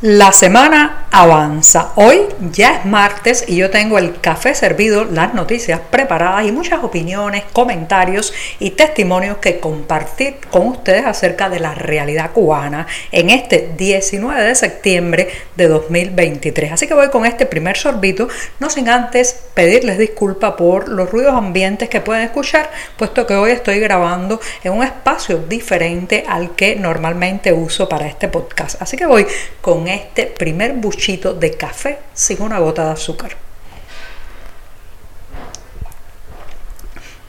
La semana avanza. Hoy ya es martes y yo tengo el café servido, las noticias preparadas y muchas opiniones, comentarios y testimonios que compartir con ustedes acerca de la realidad cubana en este 19 de septiembre de 2023. Así que voy con este primer sorbito, no sin antes pedirles disculpa por los ruidos ambientes que pueden escuchar, puesto que hoy estoy grabando en un espacio diferente al que normalmente uso para este podcast. Así que voy con este primer buchito de café sin una gota de azúcar.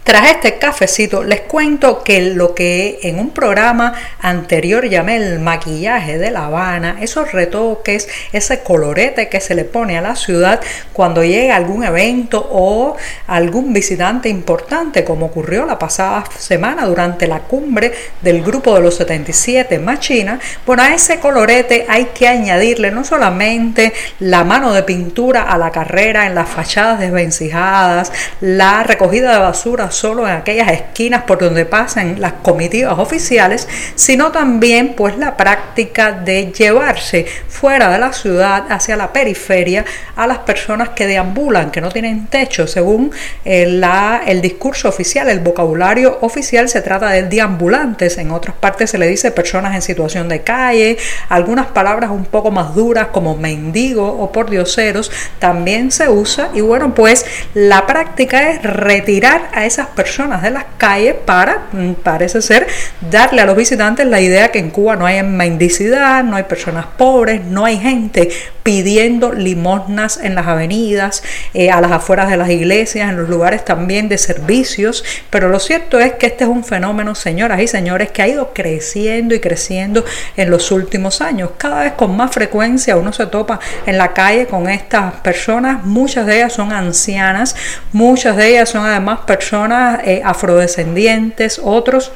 Tras este cafecito les cuento que lo que en un programa anterior llamé el maquillaje de La Habana, esos retoques, ese colorete que se le pone a la ciudad cuando llega algún evento o algún visitante importante, como ocurrió la pasada semana durante la cumbre del grupo de los 77 Machina, bueno, a ese colorete hay que añadirle no solamente la mano de pintura a la carrera en las fachadas desvencijadas, la recogida de basura solo en aquellas esquinas por donde pasan las comitivas oficiales, sino también pues la práctica de llevarse fuera de la ciudad hacia la periferia a las personas que deambulan, que no tienen techo. Según eh, la, el discurso oficial, el vocabulario oficial se trata de deambulantes, en otras partes se le dice personas en situación de calle, algunas palabras un poco más duras como mendigo o por dioseros también se usa y bueno pues la práctica es retirar a esas personas de las calles para, mm, parece ser, darle a los visitantes la idea que en Cuba no hay mendicidad, no hay personas pobres, no hay gente pidiendo limosnas en las avenidas, eh, a las afueras de las iglesias, en los lugares también de servicios. Pero lo cierto es que este es un fenómeno, señoras y señores, que ha ido creciendo y creciendo en los últimos años. Cada vez con más frecuencia uno se topa en la calle con estas personas. Muchas de ellas son ancianas, muchas de ellas son además personas eh, afrodescendientes, otros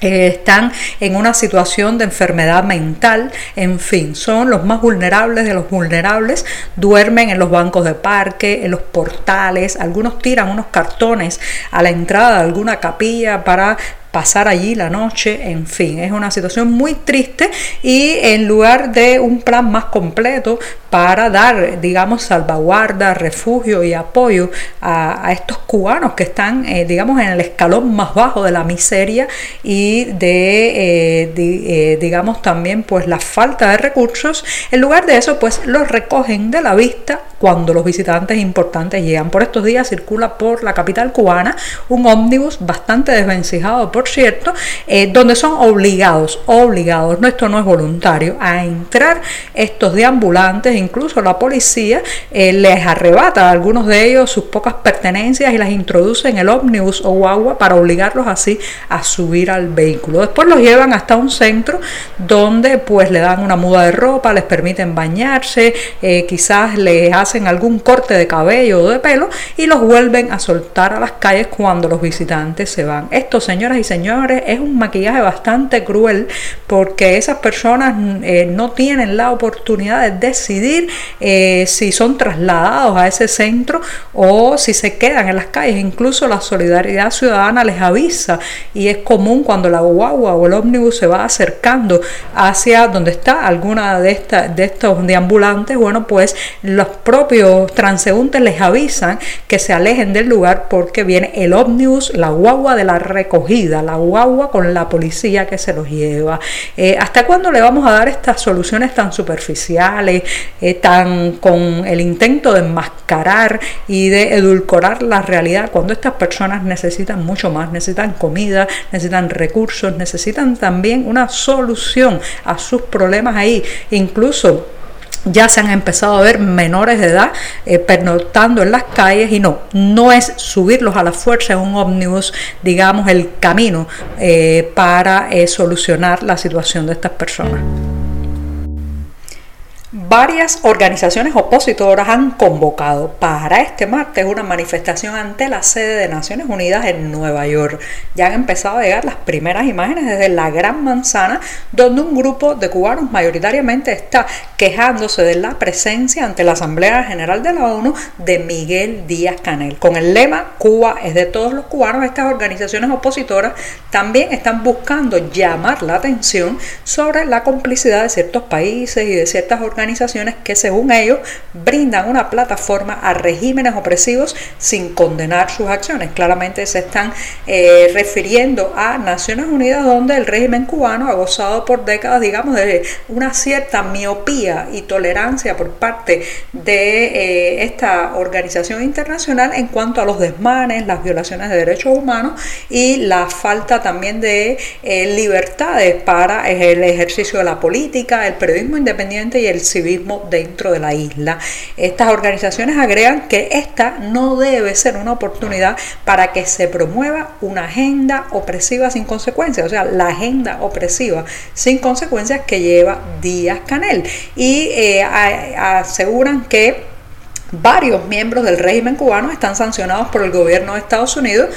eh, están en una situación de enfermedad mental, en fin, son los más vulnerables de los vulnerables, duermen en los bancos de parque, en los portales, algunos tiran unos cartones a la entrada de alguna capilla para pasar allí la noche, en fin, es una situación muy triste y en lugar de un plan más completo para dar, digamos, salvaguarda, refugio y apoyo a, estos cubanos que están, eh, digamos, en el escalón más bajo de la miseria y de, eh, eh, digamos, también pues la falta de recursos, en lugar de eso pues los recogen de la vista cuando los visitantes importantes llegan. Por estos días circula por la capital cubana un ómnibus bastante desvencijado por cierto, eh, donde son obligados, obligados, no, esto no es voluntario, a entrar estos deambulantes, incluso la policía eh, les arrebata a algunos de ellos sus pocas pertenencias y las introduce en el ómnibus o guagua para obligarlos así a subir al vehículo. Después los llevan hasta un centro donde pues le dan una muda de ropa, les permiten bañarse, eh, quizás les hacen algún corte de cabello o de pelo y los vuelven a soltar a las calles cuando los visitantes se van. Esto, señoras y señores, señores, es un maquillaje bastante cruel porque esas personas eh, no tienen la oportunidad de decidir eh, si son trasladados a ese centro o si se quedan en las calles. Incluso la solidaridad ciudadana les avisa y es común cuando la guagua o el ómnibus se va acercando hacia donde está alguna de, estas de estos deambulantes, bueno, pues los propios transeúntes les avisan que se alejen del lugar porque viene el ómnibus, la guagua de la recogida, la guagua con la policía que se los lleva. Eh, ¿Hasta cuándo le vamos a dar estas soluciones tan superficiales, eh, tan con el intento de enmascarar y de edulcorar la realidad cuando estas personas necesitan mucho más, necesitan comida, necesitan recursos, necesitan también una solución a sus problemas ahí, incluso ya se han empezado a ver menores de edad eh, pernoctando en las calles y no, no es subirlos a la fuerza en un ómnibus, digamos, el camino eh, para eh, solucionar la situación de estas personas. Varias organizaciones opositoras han convocado para este martes una manifestación ante la sede de Naciones Unidas en Nueva York. Ya han empezado a llegar las primeras imágenes desde la Gran Manzana, donde un grupo de cubanos mayoritariamente está quejándose de la presencia ante la Asamblea General de la ONU de Miguel Díaz Canel. Con el lema Cuba es de todos los cubanos, estas organizaciones opositoras también están buscando llamar la atención sobre la complicidad de ciertos países y de ciertas organizaciones organizaciones que según ellos brindan una plataforma a regímenes opresivos sin condenar sus acciones. Claramente se están eh, refiriendo a Naciones Unidas donde el régimen cubano ha gozado por décadas, digamos, de una cierta miopía y tolerancia por parte de eh, esta organización internacional en cuanto a los desmanes, las violaciones de derechos humanos y la falta también de eh, libertades para el ejercicio de la política, el periodismo independiente y el civismo dentro de la isla. Estas organizaciones agregan que esta no debe ser una oportunidad para que se promueva una agenda opresiva sin consecuencias, o sea, la agenda opresiva sin consecuencias que lleva Díaz Canel. Y eh, aseguran que Varios miembros del régimen cubano están sancionados por el gobierno de Estados Unidos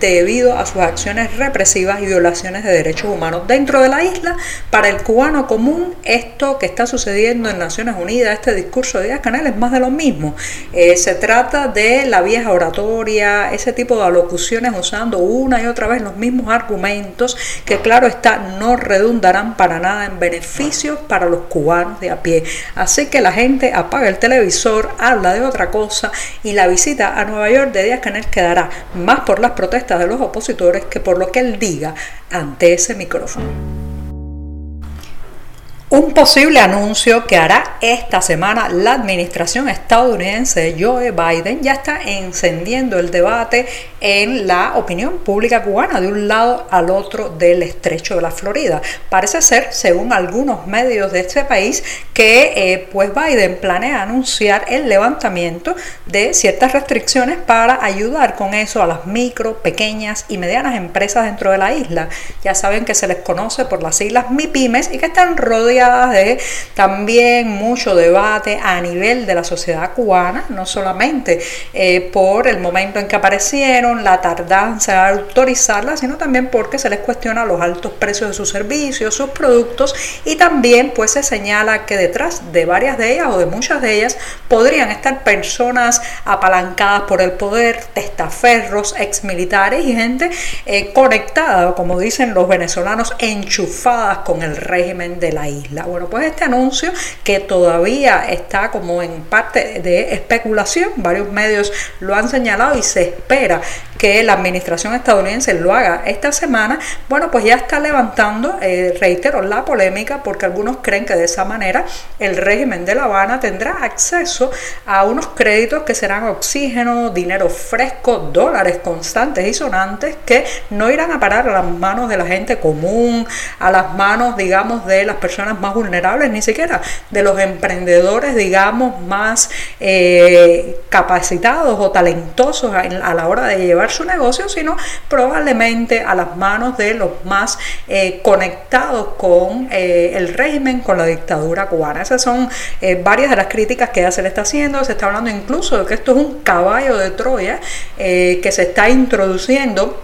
debido a sus acciones represivas y violaciones de derechos humanos dentro de la isla. Para el cubano común, esto que está sucediendo en Naciones Unidas, este discurso de Díaz Canel, es más de lo mismo. Eh, se trata de la vieja oratoria, ese tipo de alocuciones usando una y otra vez los mismos argumentos que claro está no redundarán para nada en beneficios para los cubanos de a pie. Así que la gente apaga el televisor, habla de otra cosa y la visita a Nueva York de Díaz Canel quedará más por las protestas de los opositores que por lo que él diga ante ese micrófono. Un posible anuncio que hará esta semana la administración estadounidense de Joe Biden ya está encendiendo el debate en la opinión pública cubana de un lado al otro del estrecho de la Florida. Parece ser, según algunos medios de este país, que eh, pues Biden planea anunciar el levantamiento de ciertas restricciones para ayudar con eso a las micro, pequeñas y medianas empresas dentro de la isla. Ya saben que se les conoce por las siglas MIPIMES y que están rodeadas de también mucho debate a nivel de la sociedad cubana, no solamente eh, por el momento en que aparecieron, la tardanza de autorizarlas, sino también porque se les cuestiona los altos precios de sus servicios, sus productos y también pues se señala que detrás de varias de ellas o de muchas de ellas podrían estar personas apalancadas por el poder, testaferros, exmilitares y gente eh, conectada, como dicen los venezolanos, enchufadas con el régimen de la isla. Bueno, pues este anuncio que todavía está como en parte de especulación, varios medios lo han señalado y se espera que la administración estadounidense lo haga esta semana, bueno, pues ya está levantando, eh, reitero, la polémica porque algunos creen que de esa manera el régimen de La Habana tendrá acceso a unos créditos que serán oxígeno, dinero fresco, dólares constantes y sonantes que no irán a parar a las manos de la gente común, a las manos, digamos, de las personas más vulnerables, ni siquiera de los emprendedores, digamos, más eh, capacitados o talentosos a, la hora de llevar su negocio, sino probablemente a las manos de los más eh, conectados con eh, el régimen, con la dictadura cubana. Esas son varias de las críticas que ya se le está haciendo. Se está hablando incluso de que esto es un caballo de Troya que se está introduciendo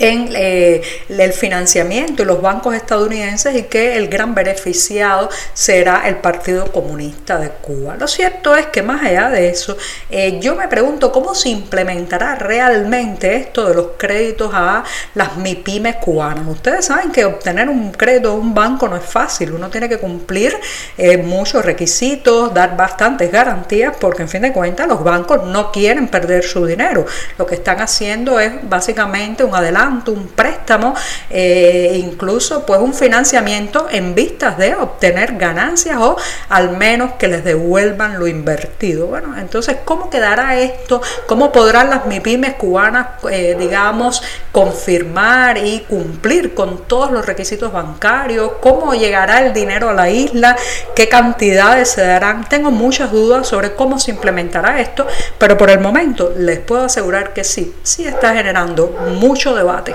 en eh, el financiamiento y los bancos estadounidenses y que el gran beneficiado será el Partido Comunista de Cuba. Lo cierto es que más allá de eso, eh, yo me pregunto cómo se implementará realmente esto de los créditos a las MIPIMES cubanas. Ustedes saben que obtener un crédito de un banco no es fácil, uno tiene que cumplir eh, muchos requisitos, dar bastantes garantías, porque en fin de cuentas los bancos no quieren perder su dinero. Lo que están haciendo es básicamente un adelanto un préstamo, eh, incluso pues un financiamiento en vistas de obtener ganancias o al menos que les devuelvan lo invertido. Bueno, entonces, ¿cómo quedará esto? ¿Cómo podrán las MIPIMES cubanas, eh, digamos, confirmar y cumplir con todos los requisitos bancarios? ¿Cómo llegará el dinero a la isla? ¿Qué cantidades se darán? Tengo muchas dudas sobre cómo se implementará esto, pero por el momento les puedo asegurar que sí, sí está generando mucho debate працювати.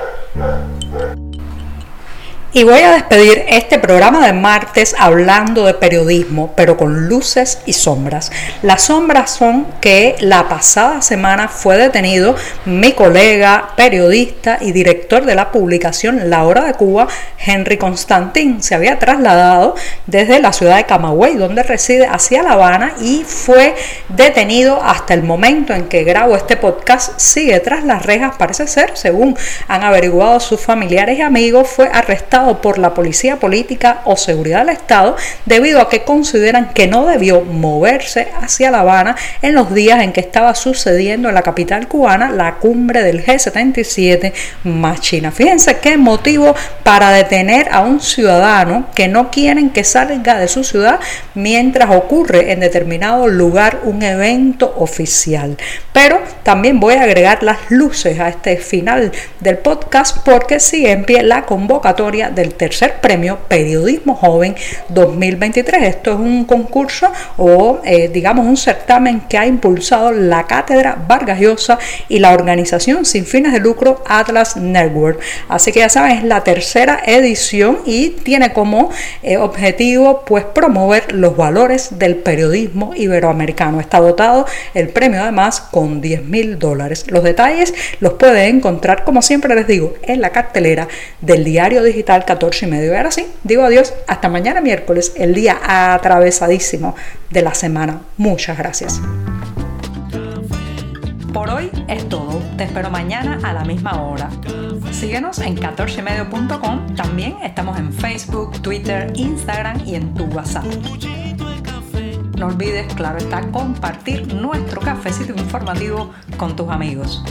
Y voy a despedir este programa de martes hablando de periodismo, pero con luces y sombras. Las sombras son que la pasada semana fue detenido mi colega, periodista y director de la publicación La Hora de Cuba, Henry Constantín. Se había trasladado desde la ciudad de Camagüey, donde reside, hacia La Habana y fue detenido hasta el momento en que grabo este podcast. Sigue tras las rejas, parece ser, según han averiguado sus familiares y amigos, fue arrestado por la policía política o seguridad del Estado debido a que consideran que no debió moverse hacia La Habana en los días en que estaba sucediendo en la capital cubana la cumbre del G77 más China. Fíjense qué motivo para detener a un ciudadano que no quieren que salga de su ciudad mientras ocurre en determinado lugar un evento oficial. Pero también voy a agregar las luces a este final del podcast porque pie la convocatoria del tercer premio Periodismo Joven 2023. Esto es un concurso o eh, digamos un certamen que ha impulsado la Cátedra Vargas Llosa y la organización sin fines de lucro Atlas Network. Así que ya saben, es la tercera edición y tiene como eh, objetivo pues promover los valores del periodismo iberoamericano. Está dotado el premio además con 10 mil dólares. Los detalles los pueden encontrar como siempre les digo en la cartelera del diario digital 14 y medio. Y ahora sí, digo adiós, hasta mañana miércoles, el día atravesadísimo de la semana. Muchas gracias. Por hoy es todo. Te espero mañana a la misma hora. Síguenos en 14medio.com. También estamos en Facebook, Twitter, Instagram y en tu WhatsApp. No olvides, claro está, compartir nuestro cafecito informativo con tus amigos.